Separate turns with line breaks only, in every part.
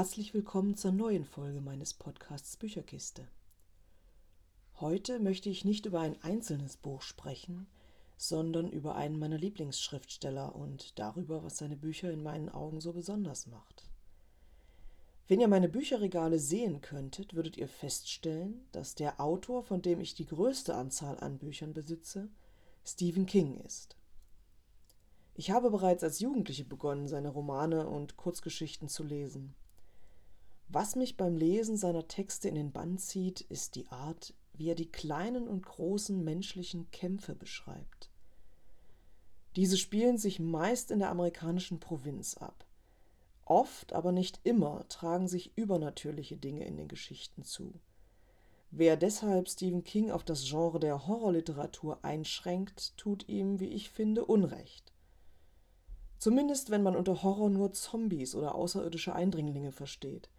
Herzlich willkommen zur neuen Folge meines Podcasts Bücherkiste. Heute möchte ich nicht über ein einzelnes Buch sprechen, sondern über einen meiner Lieblingsschriftsteller und darüber, was seine Bücher in meinen Augen so besonders macht. Wenn ihr meine Bücherregale sehen könntet, würdet ihr feststellen, dass der Autor, von dem ich die größte Anzahl an Büchern besitze, Stephen King ist. Ich habe bereits als Jugendliche begonnen, seine Romane und Kurzgeschichten zu lesen. Was mich beim Lesen seiner Texte in den Bann zieht, ist die Art, wie er die kleinen und großen menschlichen Kämpfe beschreibt. Diese spielen sich meist in der amerikanischen Provinz ab. Oft, aber nicht immer, tragen sich übernatürliche Dinge in den Geschichten zu. Wer deshalb Stephen King auf das Genre der Horrorliteratur einschränkt, tut ihm, wie ich finde, Unrecht. Zumindest wenn man unter Horror nur Zombies oder außerirdische Eindringlinge versteht.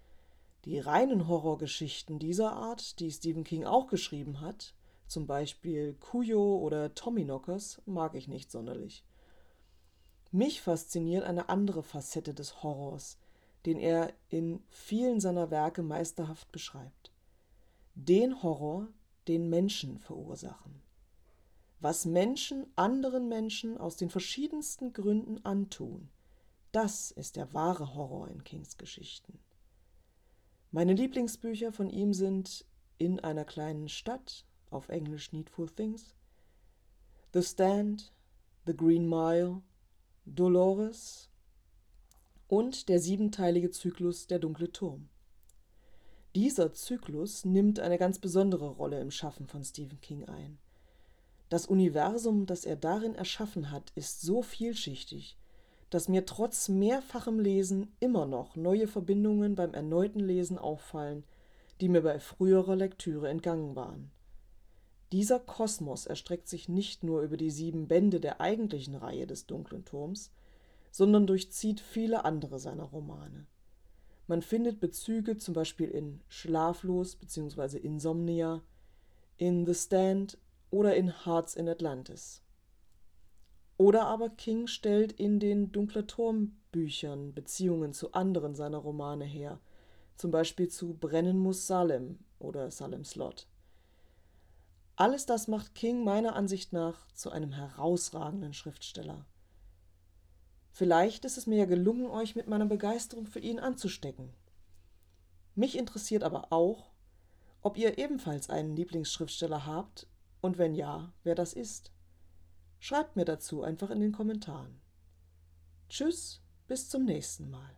Die reinen Horrorgeschichten dieser Art, die Stephen King auch geschrieben hat, zum Beispiel Kuyo oder Tommyknockers, mag ich nicht sonderlich. Mich fasziniert eine andere Facette des Horrors, den er in vielen seiner Werke meisterhaft beschreibt. Den Horror, den Menschen verursachen. Was Menschen anderen Menschen aus den verschiedensten Gründen antun, das ist der wahre Horror in Kings Geschichten. Meine Lieblingsbücher von ihm sind In einer kleinen Stadt, auf Englisch Needful Things, The Stand, The Green Mile, Dolores und der siebenteilige Zyklus Der dunkle Turm. Dieser Zyklus nimmt eine ganz besondere Rolle im Schaffen von Stephen King ein. Das Universum, das er darin erschaffen hat, ist so vielschichtig, dass mir trotz mehrfachem Lesen immer noch neue Verbindungen beim erneuten Lesen auffallen, die mir bei früherer Lektüre entgangen waren. Dieser Kosmos erstreckt sich nicht nur über die sieben Bände der eigentlichen Reihe des Dunklen Turms, sondern durchzieht viele andere seiner Romane. Man findet Bezüge zum Beispiel in Schlaflos bzw. Insomnia, in The Stand oder in Hearts in Atlantis. Oder aber King stellt in den Dunkler Turm Büchern Beziehungen zu anderen seiner Romane her, zum Beispiel zu Brennen muss Salem oder Salem Slot. Alles das macht King meiner Ansicht nach zu einem herausragenden Schriftsteller. Vielleicht ist es mir ja gelungen, euch mit meiner Begeisterung für ihn anzustecken. Mich interessiert aber auch, ob ihr ebenfalls einen Lieblingsschriftsteller habt und wenn ja, wer das ist. Schreibt mir dazu einfach in den Kommentaren. Tschüss, bis zum nächsten Mal.